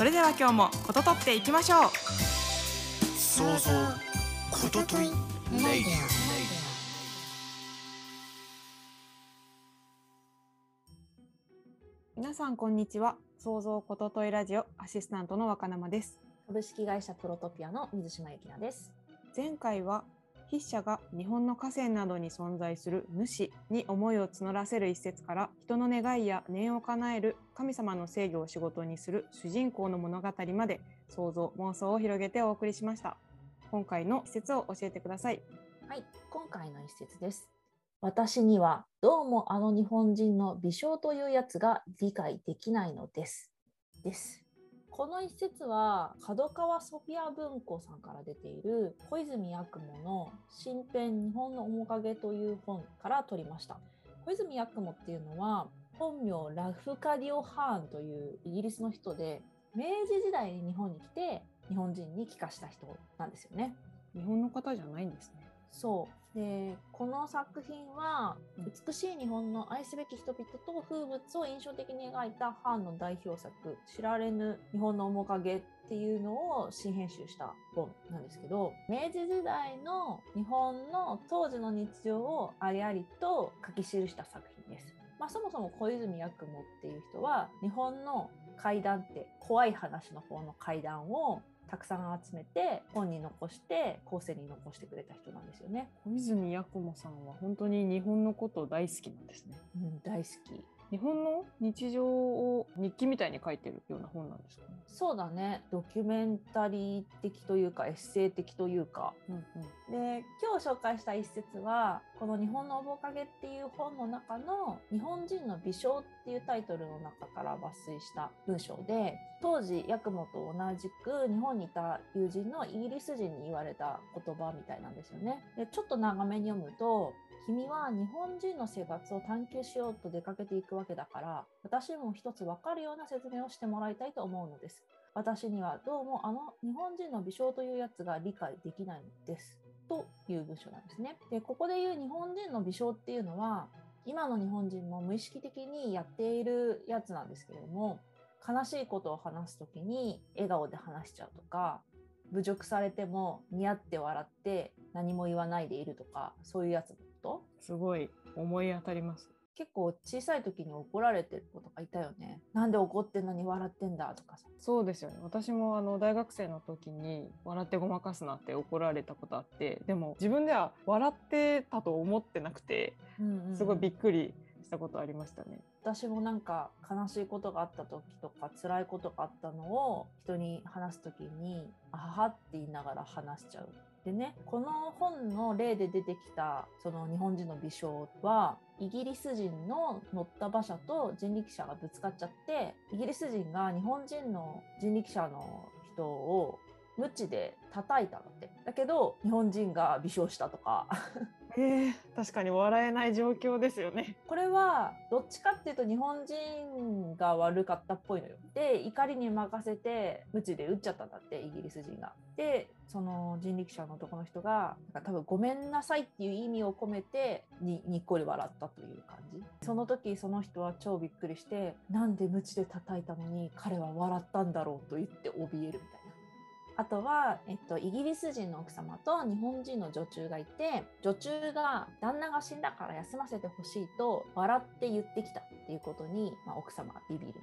それでは今日もこととっていきましょう。想像ことといレイディ皆さんこんにちは。創造ことといラジオアシスタントの若生です。株式会社プロトピアの水島由紀奈です。前回は筆者が日本の河川などに存在する主に思いを募らせる一節から人の願いや念を叶える神様の制御を仕事にする主人公の物語まで想像妄想を広げてお送りしました。今回の一節を教えてください。はい今回の一節です。私にはどうもあの日本人の美少というやつが理解できないのです。です。この一節は角川ソフィア文庫さんから出ている小泉八雲の新編日本の面影という本から取りました。小泉八雲っていうのは本名ラフカディオ・ハーンというイギリスの人で明治時代に日本に来て日本人に帰化した人なんですよね。日本の方じゃないんですね。そうでこの作品は美しい日本の愛すべき人々と風物を印象的に描いたハンの代表作「知られぬ日本の面影」っていうのを新編集した本なんですけど明治時代の日本の当時の日常をありありと書き記した作品です。まあ、そもそも小泉八雲っていう人は日本の怪談って怖い話の方の怪談をたくさん集めて本に残して後世に残してくれた人なんですよね。小泉八雲さんは本当に日本のこと大好きなんですね。うん、大好き。日本の日常を日記みたいに書いてるような本なんですかね？そうだね。ドキュメンタリー的というかエッセイ的というか。うんうん、で今日紹介した一節はこの「日本の面影」っていう本の中の「日本人の微笑」っていうタイトルの中から抜粋した文章で当時八雲と同じく日本にいた友人のイギリス人に言われた言葉みたいなんですよね。でちょっと長めに読むと君は日本人の生活を探求しようと出かけていくわけだから私も一つ分かるような説明をしてもらいたいと思うのです。私にはどうもあの日本人の微笑というやつが理解できないのです。という文章なんですね。でここで言う日本人の微笑っていうのは今の日本人も無意識的にやっているやつなんですけれども悲しいことを話す時に笑顔で話しちゃうとか侮辱されても似合って笑って何も言わないでいるとかそういうやつ。こと？すごい思い当たります。結構小さい時に怒られてる子とかいたよね。なんで怒ってんのに笑ってんだとかさ。そうですよね。私もあの大学生の時に笑ってごまかすなって怒られたことあってでも自分では笑ってたと思ってなくて、すごいびっくりしたことありましたね。私もなんか悲しいことがあった時とか辛いことがあったのを人に話す時に「あはは」って言いながら話しちゃうでねこの本の例で出てきたその日本人の微笑はイギリス人の乗った馬車と人力車がぶつかっちゃってイギリス人が日本人の人力車の人を無知で叩いたんだって。だけど日本人が微笑したとか。えー、確かに笑えない状況ですよね。これはどっちかっていうと日本人が悪かったっぽいのよ。で怒りに任せて無知で撃っちゃったんだってイギリス人が。でその人力車の男の人がなんか多分「ごめんなさい」っていう意味を込めてににっこり笑ったという感じ。その時その人は超びっくりしてなんで無知で叩いたのに彼は笑ったんだろうと言って怯えるみたいな。あとは、えっと、イギリス人の奥様と日本人の女中がいて女中が旦那が死んだから休ませてほしいと笑って言ってきたっていうことに、まあ、奥様はビビる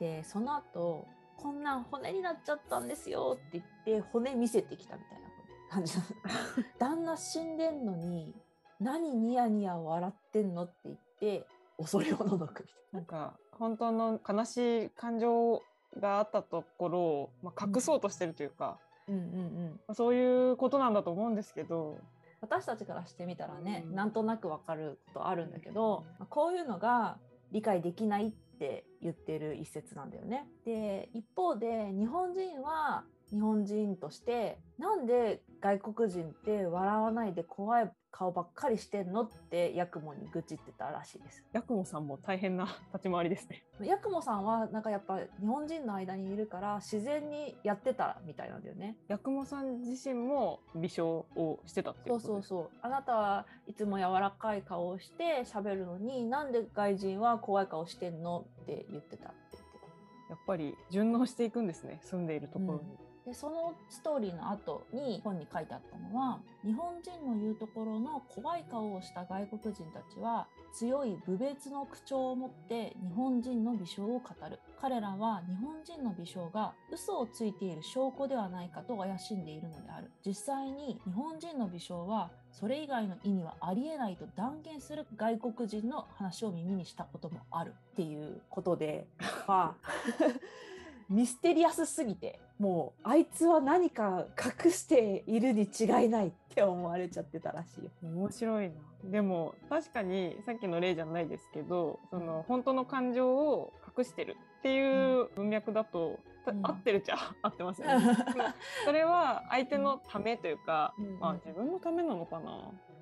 でその後こんなん骨になっちゃったんですよって言って骨見せてきたみたいな感じ 旦那死んでんのに何ニヤニヤ笑ってんのって言って恐れをののくみたいな。なんか本当の悲しい感情があったところを、まあ、隠そうとしてるというか、うんうんうん。まあ、そういうことなんだと思うんですけど。私たちからしてみたらね、うん、なんとなくわかることあるんだけど、まあ、こういうのが理解できないって言ってる一節なんだよね。で一方で日本人は日本人としてなんで外国人って笑わないで怖い顔ばっかりしてんのってヤクモに愚痴ってたらしいです。ヤクモさんも大変な立ち回りですね。ヤクモさんはなんかやっぱ日本人の間にいるから自然にやってたみたいなんだよね。ヤクモさん自身も美少をしてたってことですそうそうあなたはいつも柔らかい顔をして喋るのになんで外人は怖い顔してんのって言ってたって言ってた。やっぱり順応していくんですね住んでいるところに。でそのストーリーの後に本に書いてあったのは日本人の言うところの怖い顔をした外国人たちは強い侮蔑の口調を持って日本人の美少を語る。彼らは日本人の美少が嘘をついている証拠ではないかと怪しんでいるのである。実際に日本人の美少はそれ以外の意味はありえないと断言する外国人の話を耳にしたこともあるっていうことでまあ ミステリアスすぎてもうあいつは何か隠しているに違いないって思われちゃってたらしいよ。面白いな。でも確かにさっきの例じゃないですけどその本当の感情を隠してるっていう文脈だと、たうん。合ってるっちゃ 合ってますよね。それは相手のためというか、うん。まあ、自分のためなのかな、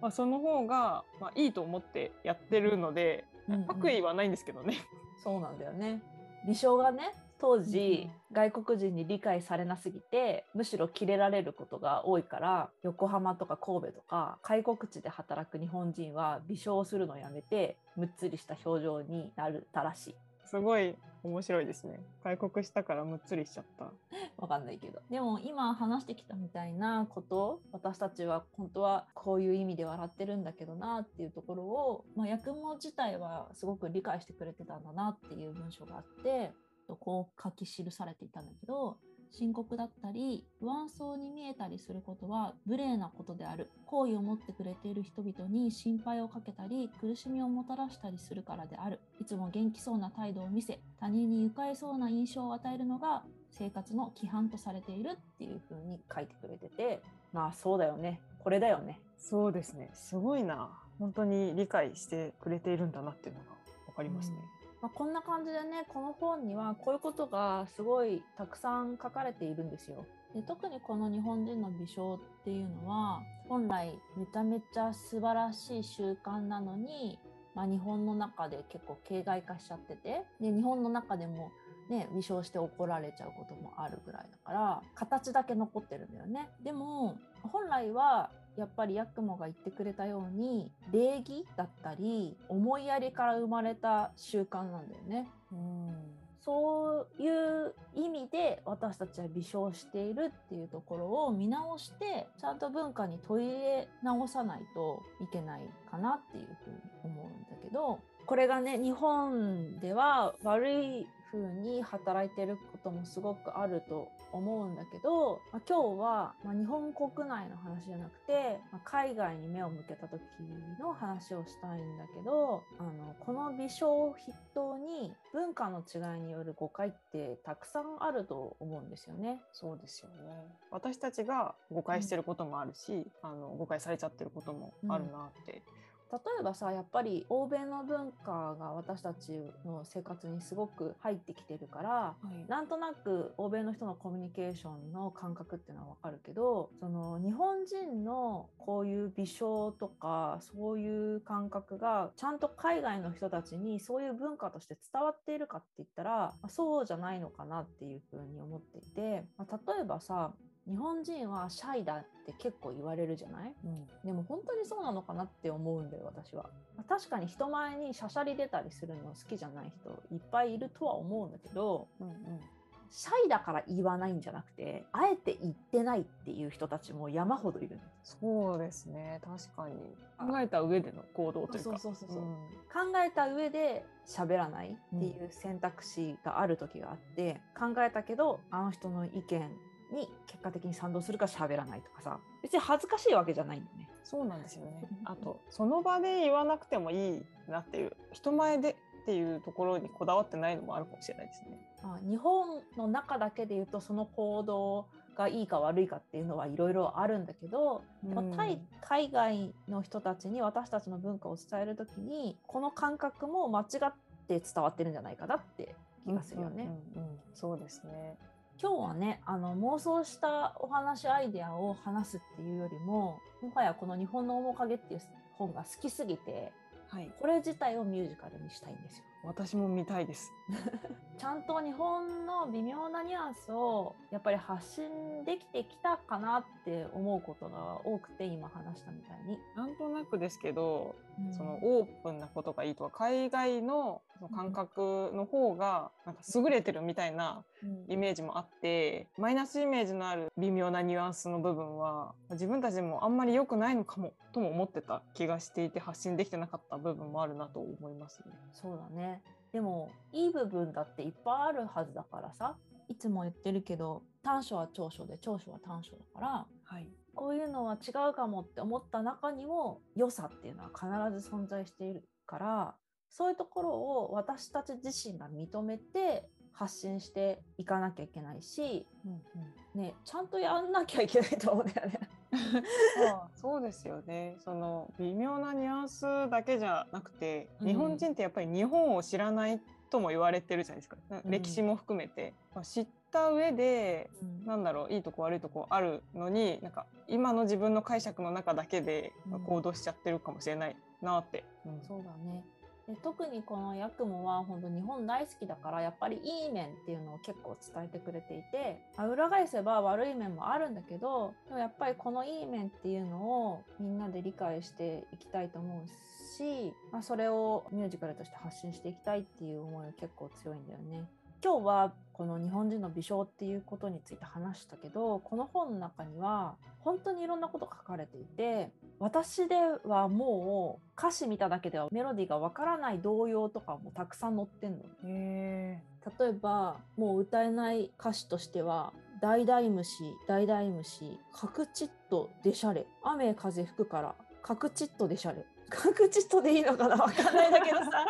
まあ、その方が、まあ、いいと思ってやってるので、うん。うん。悪意はないんですけどね。そうなんだよね。美少がね当時、うん外国人に理解されなすぎてむしろキレられることが多いから横浜とか神戸とか開国地で働く日本人は美少をするのをやめてむっつりした表情になるたらしい。すごい面白いですね。開国したからむっつりしちゃった。わかんないけどでも今話してきたみたいなこと私たちは本当はこういう意味で笑ってるんだけどなっていうところを、まあ、役も自体はすごく理解してくれてたんだなっていう文章があってとこう書き記されていたんだけど深刻だったり不安そうに見えたりすることは無礼なことである好意を持ってくれている人々に心配をかけたり苦しみをもたらしたりするからであるいつも元気そうな態度を見せ他人に愉快そうな印象を与えるのが生活の規範とされているっていう風に書いてくれててまあそうだよねこれだよねそうですね。すごいな。本当に理解してくれているんだなっていうのがわかりますね。まあ、こんな感じでねこの本にはこういうことがすごいたくさん書かれているんですよ。で特にこの日本人の美少っていうのは本来めちゃめちゃ素晴らしい習慣なのに、まあ、日本の中で結構形骸化しちゃっててで日本の中でもね、微笑して怒られちゃうこともあるぐらいだから形だけ残ってるんだよねでも本来はやっぱりヤクモが言ってくれたように礼儀だったり思いやりから生まれた習慣なんだよねうん。そういう意味で私たちは微笑しているっていうところを見直してちゃんと文化に取り入れ直さないといけないかなっていうふうに思うんだけどこれがね日本では悪い風に働いてることもすごくあると思うんだけど、まあ、今日は、まあ、日本国内の話じゃなくて、まあ、海外に目を向けた時の話をしたいんだけどあのこの微笑を筆頭に文化の違いによる誤解ってたくさんあると思うんですよね。そうですよね。私たちが誤解してることもあるし、あの誤解されちゃってることもあるなって。例えばさやっぱり欧米の文化が私たちの生活にすごく入ってきてるからはい。なんとなく欧米の人のコミュニケーションの感覚っていうのはわかるけどその日本人のこういう微笑とかそういう感覚がちゃんと海外の人たちにそういう文化として伝わっているかって言ったら、まあそうじゃないのかなっていうふうに思っていて、まあ例えばさ日本人はシャイだって結構言われるじゃない？うんでも本当にそうなのかなって思うんだよ私は。まあ確かに人前にしゃしゃり出たりするの好きじゃない人いっぱいいるとは思うんだけどうんうんシャイだから言わないんじゃなくてあえて言ってないっていう人たちも山ほどいる。そうですね。確かに考えた上での行動というか。そうそうそうそううん考えた上で喋らないっていう選択肢がある時があって、考えたけどあの人の意見に結果的に賛同するから喋らないとかさ別に恥ずかしいわけじゃないんだよね。そうなんですよね。あとその場で言わなくてもいいなっていう人前でっていうところにこだわってないのもあるかもしれないですね。あ日本の中だけで言うとその行動がいいか悪いかっていうのはいろいろあるんだけど、まあ対海外の人たちに私たちの文化を伝える時にこの感覚も間違って伝わってるんじゃないかなって気がするよね。うんうんうんうんそうですね。今日はねあの妄想したお話アイデアを話すっていうよりももはやこの「日本の面影」っていう本が好きすぎてはい。これ自体をミュージカルにしたいんですよ。私も見たいです。ちゃんと日本の微妙なニュアンスをやっぱり発信できてきたかなって思うことが多くて今話したみたいに。なんとなくですけど、うんそのオープンなことがいいとか海外のその感覚の方がなんか優れてるみたいなうんイメージもあってマイナスイメージのある微妙なニュアンスの部分は自分たちもあんまり良くないのかもとも思ってた気がしていて発信できてなかった部分もあるなと思いますね。そうだね。でもいい部分だっていっぱいあるはずだからさいつも言ってるけど短所は長所で長所は短所だからはい、こういうのは違うかもって思った中にも良さっていうのは必ず存在しているからそういうところを私たち自身が認めて発信していかなきゃいけないし、ね、ちゃんとやんなきゃいけないと思うんだよね。あそうですよね。その微妙なニュアンスだけじゃなくて、うん。日本人ってやっぱり日本を知らないとも言われてるじゃないですか、うん。歴史も含めて、まあ、知った上でうん。なんだろういいとこ悪いとこあるのになんか今の自分の解釈の中だけでうん。行動しちゃってるかもしれないなって、うん。そうだねで特にこのヤクモは本当日本大好きだからやっぱりいい面っていうのを結構伝えてくれていてあ裏返せば悪い面もあるんだけどでもやっぱりこのいい面っていうのをみんなで理解していきたいと思うし、まあ、それをミュージカルとして発信していきたいっていう思いが結構強いんだよね。今日はこの日本人の美少っていうことについて話したけどこの本の中には本当にいろんなことが書かれていて私ではもう歌詞見ただけではメロディーがわからない童謡とかもたくさん載ってんの。へ例えばもう歌えない歌詞としては「大々虫大々虫カクチッとでしゃれ。雨風吹くからカクチッとでしゃれ」カクチッとでいいのかなわかんないんだけどさ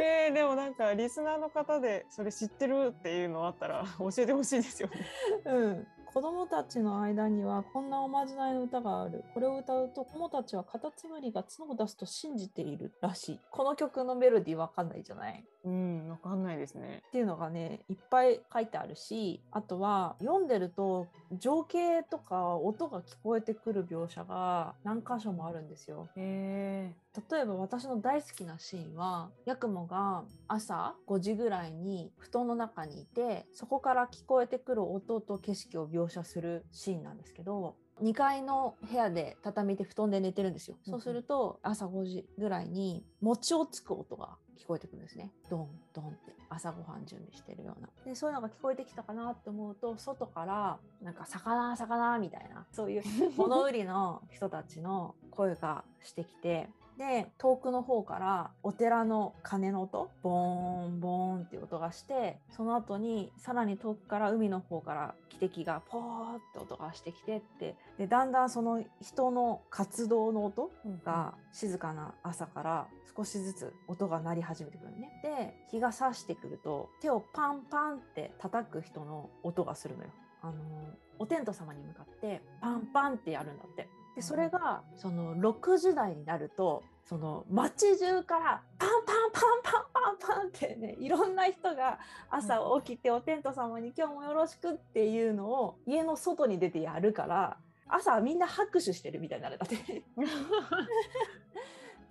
えーでもなんかリスナーの方でそれ知ってるっていうのあったら教えてほしいですよね。うん、子供たちの間にはこんなおまじないの歌があるこれを歌うと子供たちはカタツムリが角を出すと信じているらしいこの曲のメロディーわかんないじゃないうんわかんないですね。っていうのがねいっぱい書いてあるしあとは読んでると情景とか音が聞こえてくる描写が何箇所もあるんですよ。へ例えば私の大好きなシーンはヤクモが朝5時ぐらいに布団の中にいてそこから聞こえてくる音と景色を描写するシーンなんですけど2階の部屋で畳で布団で寝てるんですよ。うんそうすると朝5時ぐらいに餅をつく音が聞こえてくるんですね。ドンドンって朝ごはん準備してるような。でそういうのが聞こえてきたかなって思うと外からなんか魚魚みたいなそういう 物売りの人たちの声がしてきてで遠くの方からお寺の鐘の音ボーンボーンっていう音がしてその後にさらに遠くから海の方から汽笛がポーって音がしてきてってでだんだんその人の活動の音ーが静かな朝から少しずつ音が鳴り始めてくるのね。で日が差してくると手をパンパンって叩く人の音がするのよ。あのお天道様に向かってパンパンってやるんだって。でそれがその6時台になるとその街中からパンパンパンパンパンパンってねいろんな人が朝起きてお天道様に今日もよろしくっていうのを家の外に出てやるから朝みんな拍手してるみたいになるんだって。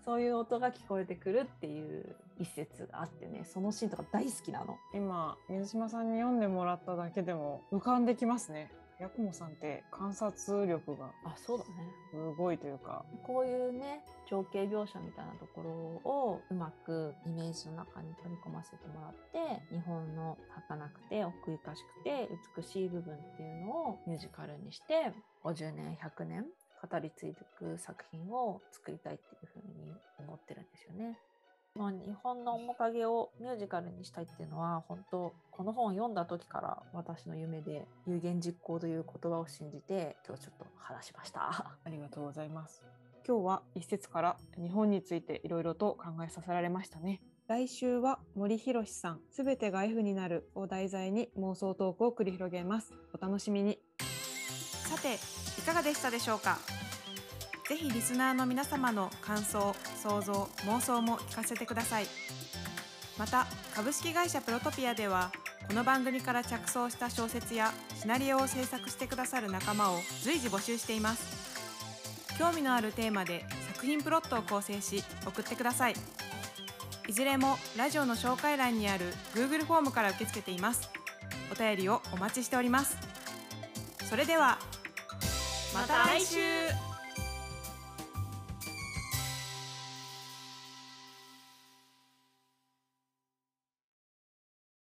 そういう音が聞こえてくるっていう一節があってねそのシーンとか大好きなの。今水島さんに読んでもらっただけでも浮かんできますね。ヤクモさんって観察力があそうだねすごいというか、こういうね情景描写みたいなところをうまくイメージの中に取り込ませてもらって日本の儚くて奥ゆかしくて美しい部分っていうのをミュージカルにして50年100年語り継いでいく作品を作りたいっていうふうに思ってるんですよね。まあ、日本の面影をミュージカルにしたいっていうのは本当この本を読んだ時から私の夢で有言実行という言葉を信じて今日ちょっと話しました。ありがとうございます。今日は一節から日本についていろいろと考えさせられましたね。来週は森博さん、すべてが F になるを題材に妄想トークを繰り広げます。お楽しみに。さていかがでしたでしょうか？ぜひリスナーの皆様の感想想像妄想も聞かせてください。また株式会社プロトピアではこの番組から着想した小説やシナリオを制作してくださる仲間を随時募集しています。興味のあるテーマで作品プロットを構成し送ってください。いずれもラジオの紹介欄にある Google フォームから受け付けています。お便りをお待ちしております。それではまた来週。